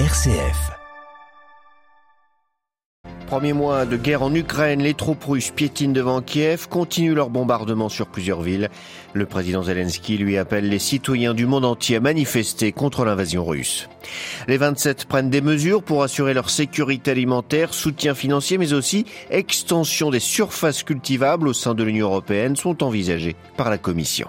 RCF. Premier mois de guerre en Ukraine, les troupes russes piétinent devant Kiev, continuent leur bombardement sur plusieurs villes. Le président Zelensky lui appelle les citoyens du monde entier à manifester contre l'invasion russe. Les 27 prennent des mesures pour assurer leur sécurité alimentaire, soutien financier, mais aussi extension des surfaces cultivables au sein de l'Union européenne sont envisagées par la Commission.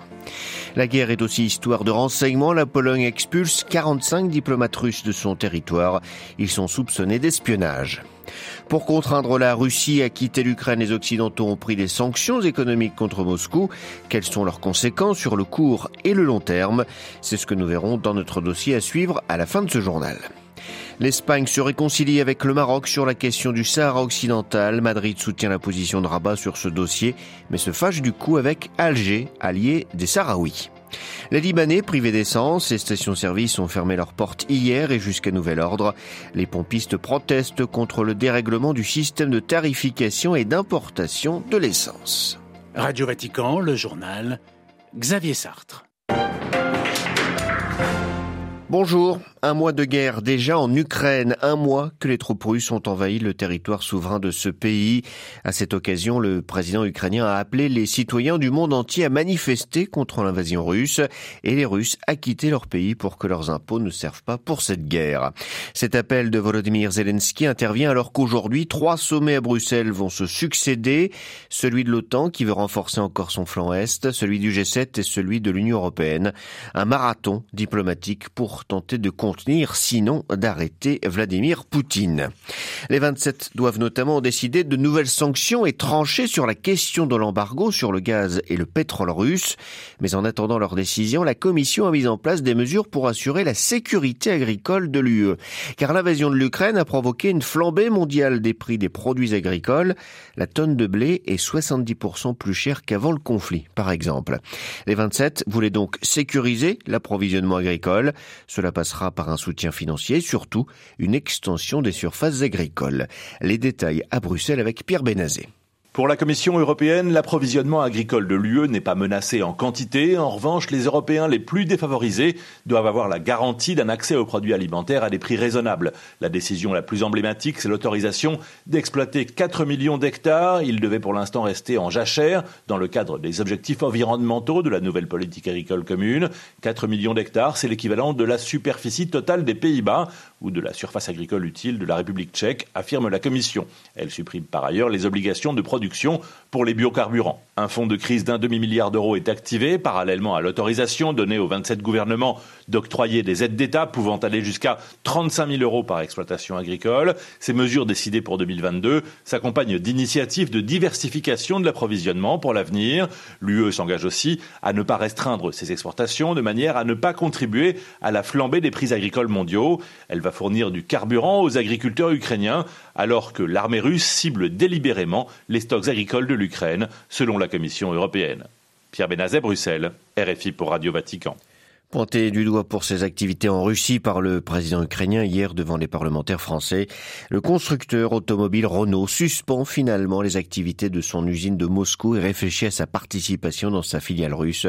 La guerre est aussi histoire de renseignement. La Pologne expulse 45 diplomates russes de son territoire. Ils sont soupçonnés d'espionnage. Pour contraindre la Russie à quitter l'Ukraine, les Occidentaux ont pris des sanctions économiques contre Moscou. Quelles sont leurs conséquences sur le court et le long terme? C'est ce que nous verrons dans notre dossier à suivre à la fin de ce journal. L'Espagne se réconcilie avec le Maroc sur la question du Sahara occidental. Madrid soutient la position de Rabat sur ce dossier, mais se fâche du coup avec Alger, allié des Sahraouis. Les Libanais, privés d'essence, les stations-service ont fermé leurs portes hier et jusqu'à nouvel ordre. Les pompistes protestent contre le dérèglement du système de tarification et d'importation de l'essence. Radio Vatican, le journal, Xavier Sartre. Bonjour. Un mois de guerre déjà en Ukraine, un mois que les troupes russes ont envahi le territoire souverain de ce pays. À cette occasion, le président ukrainien a appelé les citoyens du monde entier à manifester contre l'invasion russe et les Russes à quitter leur pays pour que leurs impôts ne servent pas pour cette guerre. Cet appel de Volodymyr Zelensky intervient alors qu'aujourd'hui, trois sommets à Bruxelles vont se succéder. Celui de l'OTAN qui veut renforcer encore son flanc Est, celui du G7 et celui de l'Union européenne. Un marathon diplomatique pour tenter de contenir, sinon d'arrêter Vladimir Poutine. Les 27 doivent notamment décider de nouvelles sanctions et trancher sur la question de l'embargo sur le gaz et le pétrole russe. Mais en attendant leur décision, la Commission a mis en place des mesures pour assurer la sécurité agricole de l'UE. Car l'invasion de l'Ukraine a provoqué une flambée mondiale des prix des produits agricoles. La tonne de blé est 70% plus chère qu'avant le conflit, par exemple. Les 27 voulaient donc sécuriser l'approvisionnement agricole. Cela passera par un soutien financier et surtout une extension des surfaces agricoles. Les détails à Bruxelles avec Pierre Benazé. Pour la Commission européenne, l'approvisionnement agricole de l'UE n'est pas menacé en quantité. En revanche, les Européens les plus défavorisés doivent avoir la garantie d'un accès aux produits alimentaires à des prix raisonnables. La décision la plus emblématique, c'est l'autorisation d'exploiter 4 millions d'hectares. Ils devaient pour l'instant rester en jachère dans le cadre des objectifs environnementaux de la nouvelle politique agricole commune. 4 millions d'hectares, c'est l'équivalent de la superficie totale des Pays-Bas ou de la surface agricole utile de la République tchèque, affirme la Commission. Elle supprime par ailleurs les obligations de production pour les biocarburants. Un fonds de crise d'un demi-milliard d'euros est activé, parallèlement à l'autorisation donnée aux 27 gouvernements d'octroyer des aides d'État pouvant aller jusqu'à 35 000 euros par exploitation agricole. Ces mesures décidées pour 2022 s'accompagnent d'initiatives de diversification de l'approvisionnement pour l'avenir. L'UE s'engage aussi à ne pas restreindre ses exportations de manière à ne pas contribuer à la flambée des prix agricoles mondiaux. Elle va fournir du carburant aux agriculteurs ukrainiens alors que l'armée russe cible délibérément les stocks agricoles de l'Ukraine, selon la Commission européenne. Pierre Benazet, Bruxelles, RFI pour Radio Vatican. Pointé du doigt pour ses activités en Russie par le président ukrainien hier devant les parlementaires français, le constructeur automobile Renault suspend finalement les activités de son usine de Moscou et réfléchit à sa participation dans sa filiale russe.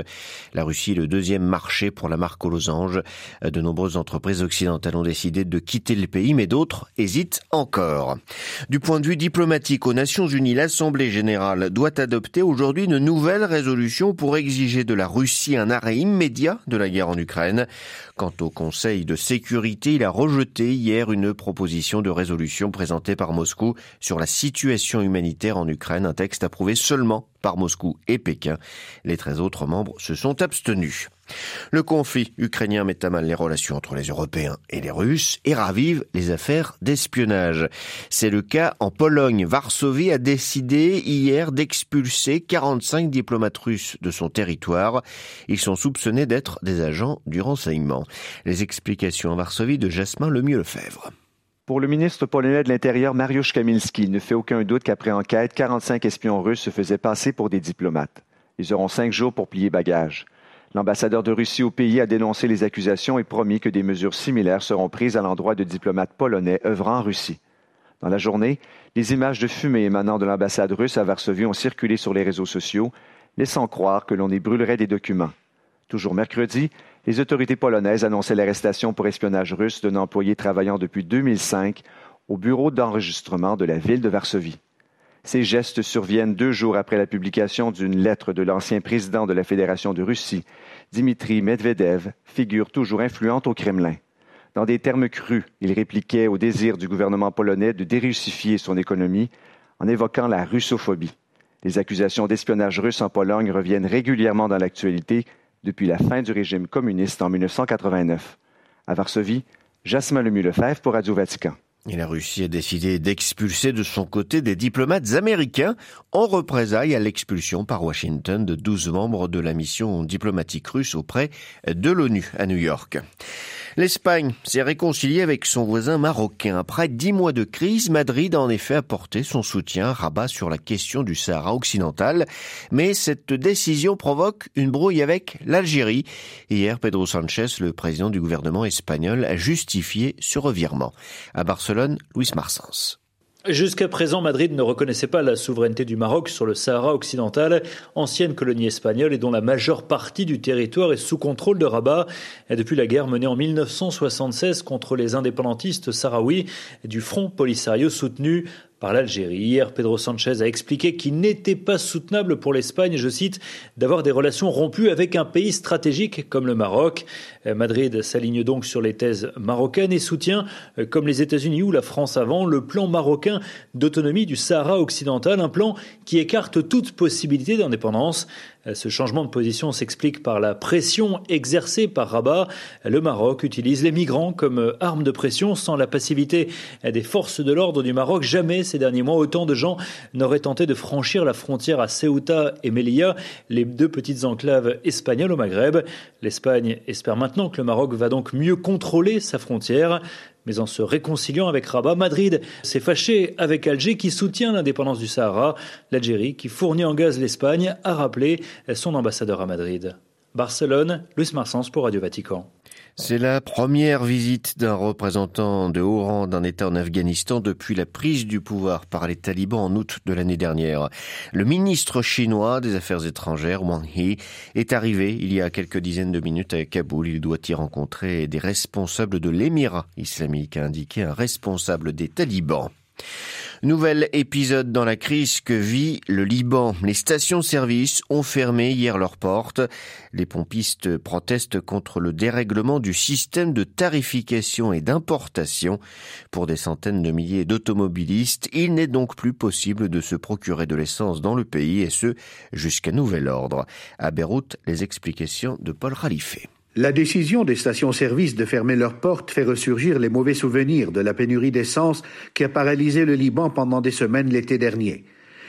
La Russie est le deuxième marché pour la marque aux losanges. De nombreuses entreprises occidentales ont décidé de quitter le pays, mais d'autres hésitent encore. Du point de vue diplomatique, aux Nations Unies, l'Assemblée générale doit adopter aujourd'hui une nouvelle résolution pour exiger de la Russie un arrêt immédiat de la guerre en Ukraine. Quant au Conseil de sécurité, il a rejeté hier une proposition de résolution présentée par Moscou sur la situation humanitaire en Ukraine, un texte approuvé seulement par Moscou et Pékin. Les 13 autres membres se sont abstenus. Le conflit ukrainien met à mal les relations entre les Européens et les Russes et ravive les affaires d'espionnage. C'est le cas en Pologne. Varsovie a décidé hier d'expulser 45 diplomates russes de son territoire. Ils sont soupçonnés d'être des agents du renseignement. Les explications en Varsovie de Jasmin Lemieux-Lefebvre. Pour le ministre polonais de l'Intérieur, Mariusz Kamilski, il ne fait aucun doute qu'après enquête, 45 espions russes se faisaient passer pour des diplomates. Ils auront cinq jours pour plier bagages. L'ambassadeur de Russie au pays a dénoncé les accusations et promis que des mesures similaires seront prises à l'endroit de diplomates polonais œuvrant en Russie. Dans la journée, les images de fumée émanant de l'ambassade russe à Varsovie ont circulé sur les réseaux sociaux, laissant croire que l'on y brûlerait des documents. Toujours mercredi, Les autorités polonaises annonçaient l'arrestation pour espionnage russe d'un employé travaillant depuis 2005 au bureau d'enregistrement de la ville de Varsovie. Ces gestes surviennent deux jours après la publication d'une lettre de l'ancien président de la Fédération de Russie, Dimitri Medvedev, figure toujours influente au Kremlin. Dans des termes crus, il répliquait au désir du gouvernement polonais de dérussifier son économie en évoquant la russophobie. Les accusations d'espionnage russe en Pologne reviennent régulièrement dans l'actualité depuis la fin du régime communiste en 1989. À Varsovie, Jasmin Lemieux-Lefebvre pour Radio Vatican. Et la Russie a décidé d'expulser de son côté des diplomates américains en représailles à l'expulsion par Washington de 12 membres de la mission diplomatique russe auprès de l'ONU à New York. L'Espagne s'est réconciliée avec son voisin marocain. Après dix mois de crise, Madrid a en effet apporté son soutien à Rabat sur la question du Sahara occidental. Mais cette décision provoque une brouille avec l'Algérie. Hier, Pedro Sanchez, le président du gouvernement espagnol, a justifié ce revirement. À Barcelone, Luis Marsens. Jusqu'à présent, Madrid ne reconnaissait pas la souveraineté du Maroc sur le Sahara occidental, ancienne colonie espagnole et dont la majeure partie du territoire est sous contrôle de Rabat. Et depuis la guerre menée en 1976 contre les indépendantistes sahraouis du Front Polisario soutenu par l'Algérie. Hier, Pedro Sanchez a expliqué qu'il n'était pas soutenable pour l'Espagne, je cite, d'avoir des relations rompues avec un pays stratégique comme le Maroc. Euh, Madrid s'aligne donc sur les thèses marocaines et soutient, euh, comme les États-Unis ou la France avant, le plan marocain d'autonomie du Sahara occidental, un plan qui écarte toute possibilité d'indépendance. Euh, ce changement de position s'explique par la pression exercée par Rabat. Le Maroc utilise les migrants comme arme de pression. Sans la passivité des forces de l'ordre du Maroc, jamais ces derniers mois autant de gens n'auraient tenté de franchir la frontière à Ceuta et Melilla, les deux petites enclaves espagnoles au Maghreb. L'Espagne espère maintenant que le Maroc va donc mieux contrôler sa frontière. Mais en se réconciliant avec Rabat, Madrid s'est fâché avec Alger qui soutient l'indépendance du Sahara. L'Algérie, qui fournit en gaz l'Espagne, a rappelé son ambassadeur à Madrid. Barcelone, Luis Marsens pour Radio Vatican. C'est la première visite d'un représentant de haut rang d'un État en Afghanistan depuis la prise du pouvoir par les talibans en août de l'année dernière. Le ministre chinois des Affaires étrangères, Wang He, est arrivé il y a quelques dizaines de minutes à Kaboul. Il doit y rencontrer des responsables de l'émirat islamique, a indiqué un responsable des talibans. Nouvel épisode dans la crise que vit le Liban. Les stations-service ont fermé hier leurs portes. Les pompistes protestent contre le dérèglement du système de tarification et d'importation. Pour des centaines de milliers d'automobilistes, il n'est donc plus possible de se procurer de l'essence dans le pays et ce jusqu'à nouvel ordre. À Beyrouth, les explications de Paul Khalife. La décision des stations-service de fermer leurs portes fait ressurgir les mauvais souvenirs de la pénurie d'essence qui a paralysé le Liban pendant des semaines l'été dernier.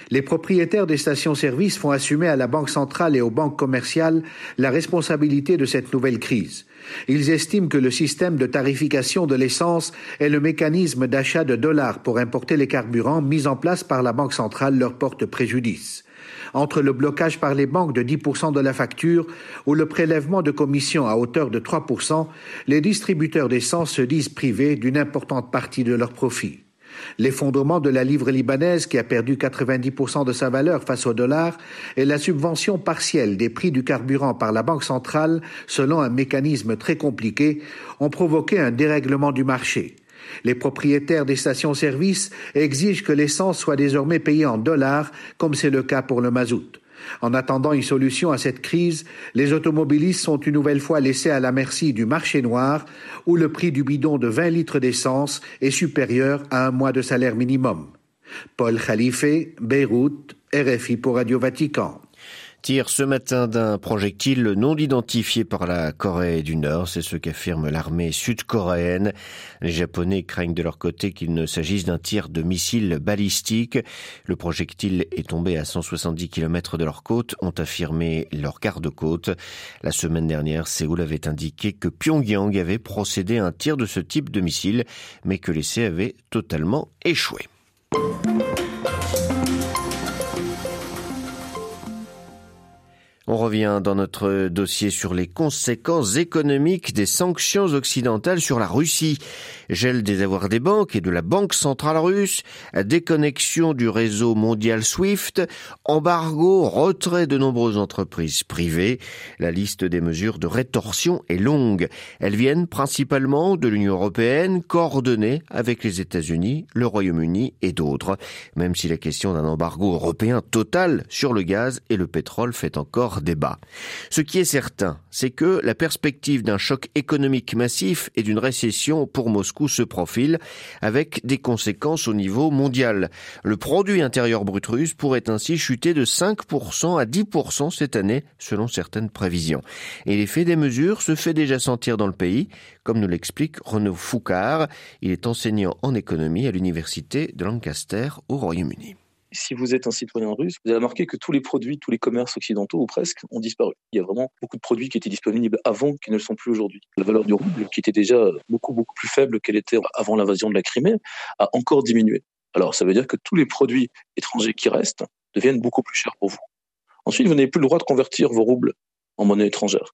Les propriétaires des stations-service font assumer à la Banque centrale et aux banques commerciales la responsabilité de cette nouvelle crise. Ils estiment que le système de tarification de l'essence et le mécanisme d'achat de dollars pour importer les carburants mis en place par la Banque centrale leur portent préjudice entre le blocage par les banques de 10% de la facture ou le prélèvement de commissions à hauteur de 3%, les distributeurs d'essence se disent privés d'une importante partie de leurs profits. L'effondrement de la livre libanaise qui a perdu 90% de sa valeur face au dollar et la subvention partielle des prix du carburant par la Banque centrale selon un mécanisme très compliqué ont provoqué un dérèglement du marché. Les propriétaires des stations-service exigent que l'essence soit désormais payée en dollars, comme c'est le cas pour le mazout. En attendant une solution à cette crise, les automobilistes sont une nouvelle fois laissés à la merci du marché noir, où le prix du bidon de 20 litres d'essence est supérieur à un mois de salaire minimum. Paul Khalife, Beyrouth, RFI pour Radio Vatican. Tire ce matin d'un projectile non identifié par la Corée du Nord. C'est ce qu'affirme l'armée sud-coréenne. Les Japonais craignent de leur côté qu'il ne s'agisse d'un tir de missile balistique. Le projectile est tombé à 170 km de leur côte, ont affirmé leurs garde-côtes. La semaine dernière, Séoul avait indiqué que Pyongyang avait procédé à un tir de ce type de missile, mais que l'essai avait totalement échoué. On revient dans notre dossier sur les conséquences économiques des sanctions occidentales sur la Russie. Gel des avoirs des banques et de la Banque centrale russe, déconnexion du réseau mondial SWIFT, embargo, retrait de nombreuses entreprises privées. La liste des mesures de rétorsion est longue. Elles viennent principalement de l'Union européenne, coordonnées avec les États-Unis, le Royaume-Uni et d'autres. Même si la question d'un embargo européen total sur le gaz et le pétrole fait encore débat. Ce qui est certain, c'est que la perspective d'un choc économique massif et d'une récession pour Moscou se profile avec des conséquences au niveau mondial. Le produit intérieur brut russe pourrait ainsi chuter de 5% à 10% cette année selon certaines prévisions. Et l'effet des mesures se fait déjà sentir dans le pays, comme nous l'explique Renaud Foucard. Il est enseignant en économie à l'université de Lancaster au Royaume-Uni si vous êtes un citoyen russe, vous allez remarquer que tous les produits, tous les commerces occidentaux, ou presque, ont disparu. Il y a vraiment beaucoup de produits qui étaient disponibles avant qui ne le sont plus aujourd'hui. La valeur du rouble, qui était déjà beaucoup, plus faible qu'elle était avant l'invasion de la Crimée, a encore diminué. Alors, ça veut dire que tous les produits étrangers qui restent deviennent beaucoup plus chers pour vous. Ensuite, vous n'avez plus le droit de convertir vos roubles en monnaie étrangère.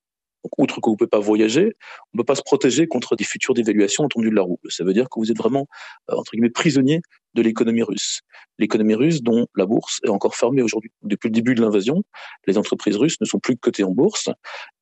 Outre que vous ne pouvez pas voyager, on ne peut pas se protéger contre des futures dévaluations entendues de la rouble. Ça veut dire que vous êtes vraiment, euh, entre guillemets, prisonnier de l'économie russe. L'économie russe dont la bourse est encore fermée aujourd'hui. Depuis le début de l'invasion, les entreprises russes ne sont plus cotées en bourse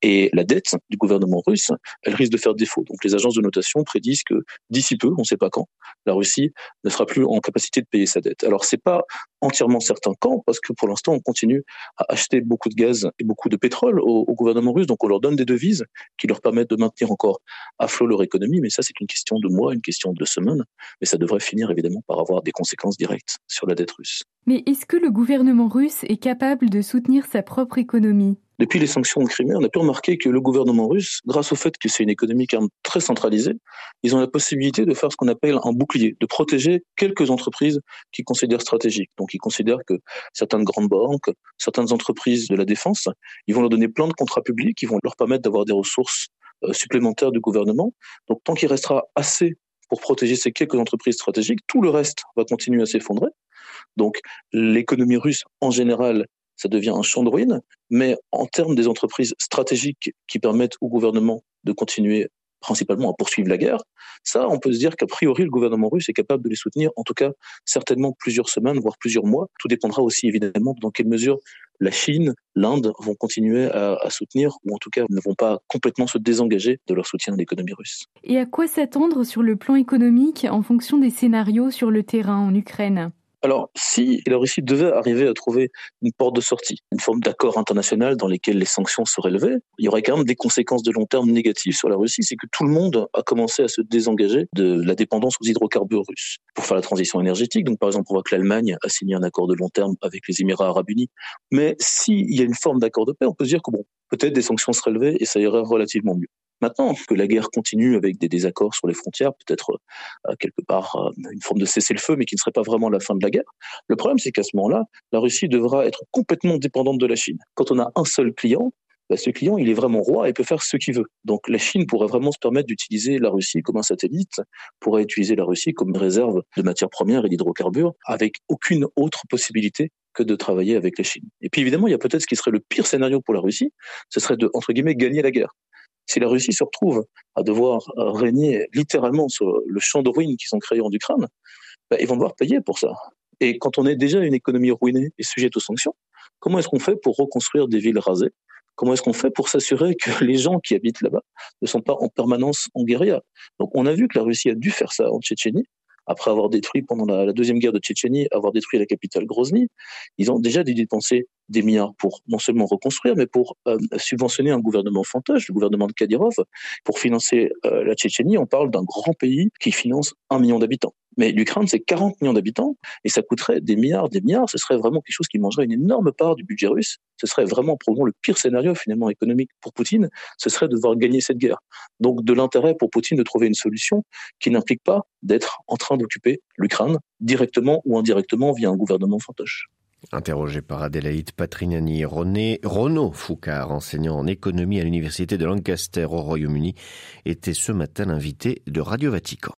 et la dette du gouvernement russe, elle risque de faire défaut. Donc les agences de notation prédisent que d'ici peu, on ne sait pas quand, la Russie ne sera plus en capacité de payer sa dette. Alors c'est pas entièrement certain quand, parce que pour l'instant on continue à acheter beaucoup de gaz et beaucoup de pétrole au, au gouvernement russe, donc on leur donne des devises qui leur permettent de maintenir encore à flot leur économie, mais ça c'est une question de mois, une question de semaines, mais ça devrait finir évidemment par avoir des conséquences directes sur la dette russe. Mais est-ce que le gouvernement russe est capable de soutenir sa propre économie? Depuis les sanctions de Crimée, on a pu remarquer que le gouvernement russe, grâce au fait que c'est une économie même très centralisée, ils ont la possibilité de faire ce qu'on appelle un bouclier, de protéger quelques entreprises qu'ils considèrent stratégiques. Donc ils considèrent que certaines grandes banques, certaines entreprises de la défense, ils vont leur donner plein de contrats publics, qui vont leur permettre d'avoir des ressources euh, supplémentaires du gouvernement. Donc tant qu'il restera assez pour protéger ces quelques entreprises stratégiques. Tout le reste va continuer à s'effondrer. Donc l'économie russe en général, ça devient un champ de ruines, mais en termes des entreprises stratégiques qui permettent au gouvernement de continuer principalement à poursuivre la guerre, ça, on peut se dire qu'a priori, le gouvernement russe est capable de les soutenir, en tout cas, certainement plusieurs semaines, voire plusieurs mois. Tout dépendra aussi, évidemment, dans quelle mesure la Chine, l'Inde vont continuer à, à, soutenir, ou en tout cas ne vont pas complètement se désengager de leur soutien à l'économie russe. Et à quoi s'attendre sur le plan économique en fonction des scénarios sur le terrain en Ukraine? Alors, si la Russie devait arriver à trouver une porte de sortie, une forme d'accord international dans lequel les sanctions seraient levées, il y aurait quand même des conséquences de long terme négatives sur la Russie. C'est que tout le monde a commencé à se désengager de la dépendance aux hydrocarbures russes pour faire la transition énergétique. Donc, par exemple, on voit que l'Allemagne a signé un accord de long terme avec les Émirats arabes unis. Mais s'il y a une forme d'accord de paix, on peut se dire que bon, peut-être des sanctions seraient levées et ça irait relativement mieux. Maintenant que la guerre continue avec des désaccords sur les frontières, peut-être euh, quelque part euh, une forme de cessez-le-feu, mais qui ne serait pas vraiment la fin de la guerre, le problème c'est qu'à ce moment-là, la Russie devra être complètement dépendante de la Chine. Quand on a un seul client, bah, ce client, il est vraiment roi et peut faire ce qu'il veut. Donc la Chine pourrait vraiment se permettre d'utiliser la Russie comme un satellite, pourrait utiliser la Russie comme réserve de matières premières et d'hydrocarbures, avec aucune autre possibilité que de travailler avec la Chine. Et puis évidemment, il y a peut-être ce qui serait le pire scénario pour la Russie, ce serait de, entre guillemets, gagner la guerre. Si la Russie se retrouve à devoir euh, régner littéralement sur le champ de ruines qu'ils ont créé en Ukraine, ben, ils vont devoir payer pour ça. Et quand on est déjà une économie ruinée et sujette aux sanctions, comment est-ce qu'on fait pour reconstruire des villes rasées? Comment est-ce qu'on fait pour s'assurer que les gens qui habitent là-bas ne sont pas en permanence en guérilla? Donc on a vu que la Russie a dû faire ça en Tchétchénie, après avoir détruit pendant la, la, deuxième guerre de Tchétchénie, avoir détruit la capitale Grozny, ils ont déjà dû dépenser des milliards pour non seulement reconstruire, mais pour euh, subventionner un gouvernement fantoche, le gouvernement de Kadyrov. Pour financer euh, la Tchétchénie, on parle d'un grand pays qui finance un million d'habitants. Mais l'Ukraine, c'est 40 millions d'habitants et ça coûterait des milliards, des milliards. Ce serait vraiment quelque chose qui mangerait une énorme part du budget russe. Ce serait vraiment probablement le pire scénario finalement économique pour Poutine. Ce serait de devoir gagner cette guerre. Donc de l'intérêt pour Poutine de trouver une solution qui n'implique pas d'être en train d'occuper l'Ukraine directement ou indirectement via un gouvernement fantoche. Interrogé par Adélaïde Patrignani, René, Renaud Foucard, enseignant en économie à l'université de Lancaster au Royaume-Uni, était ce matin l'invité de Radio Vatican.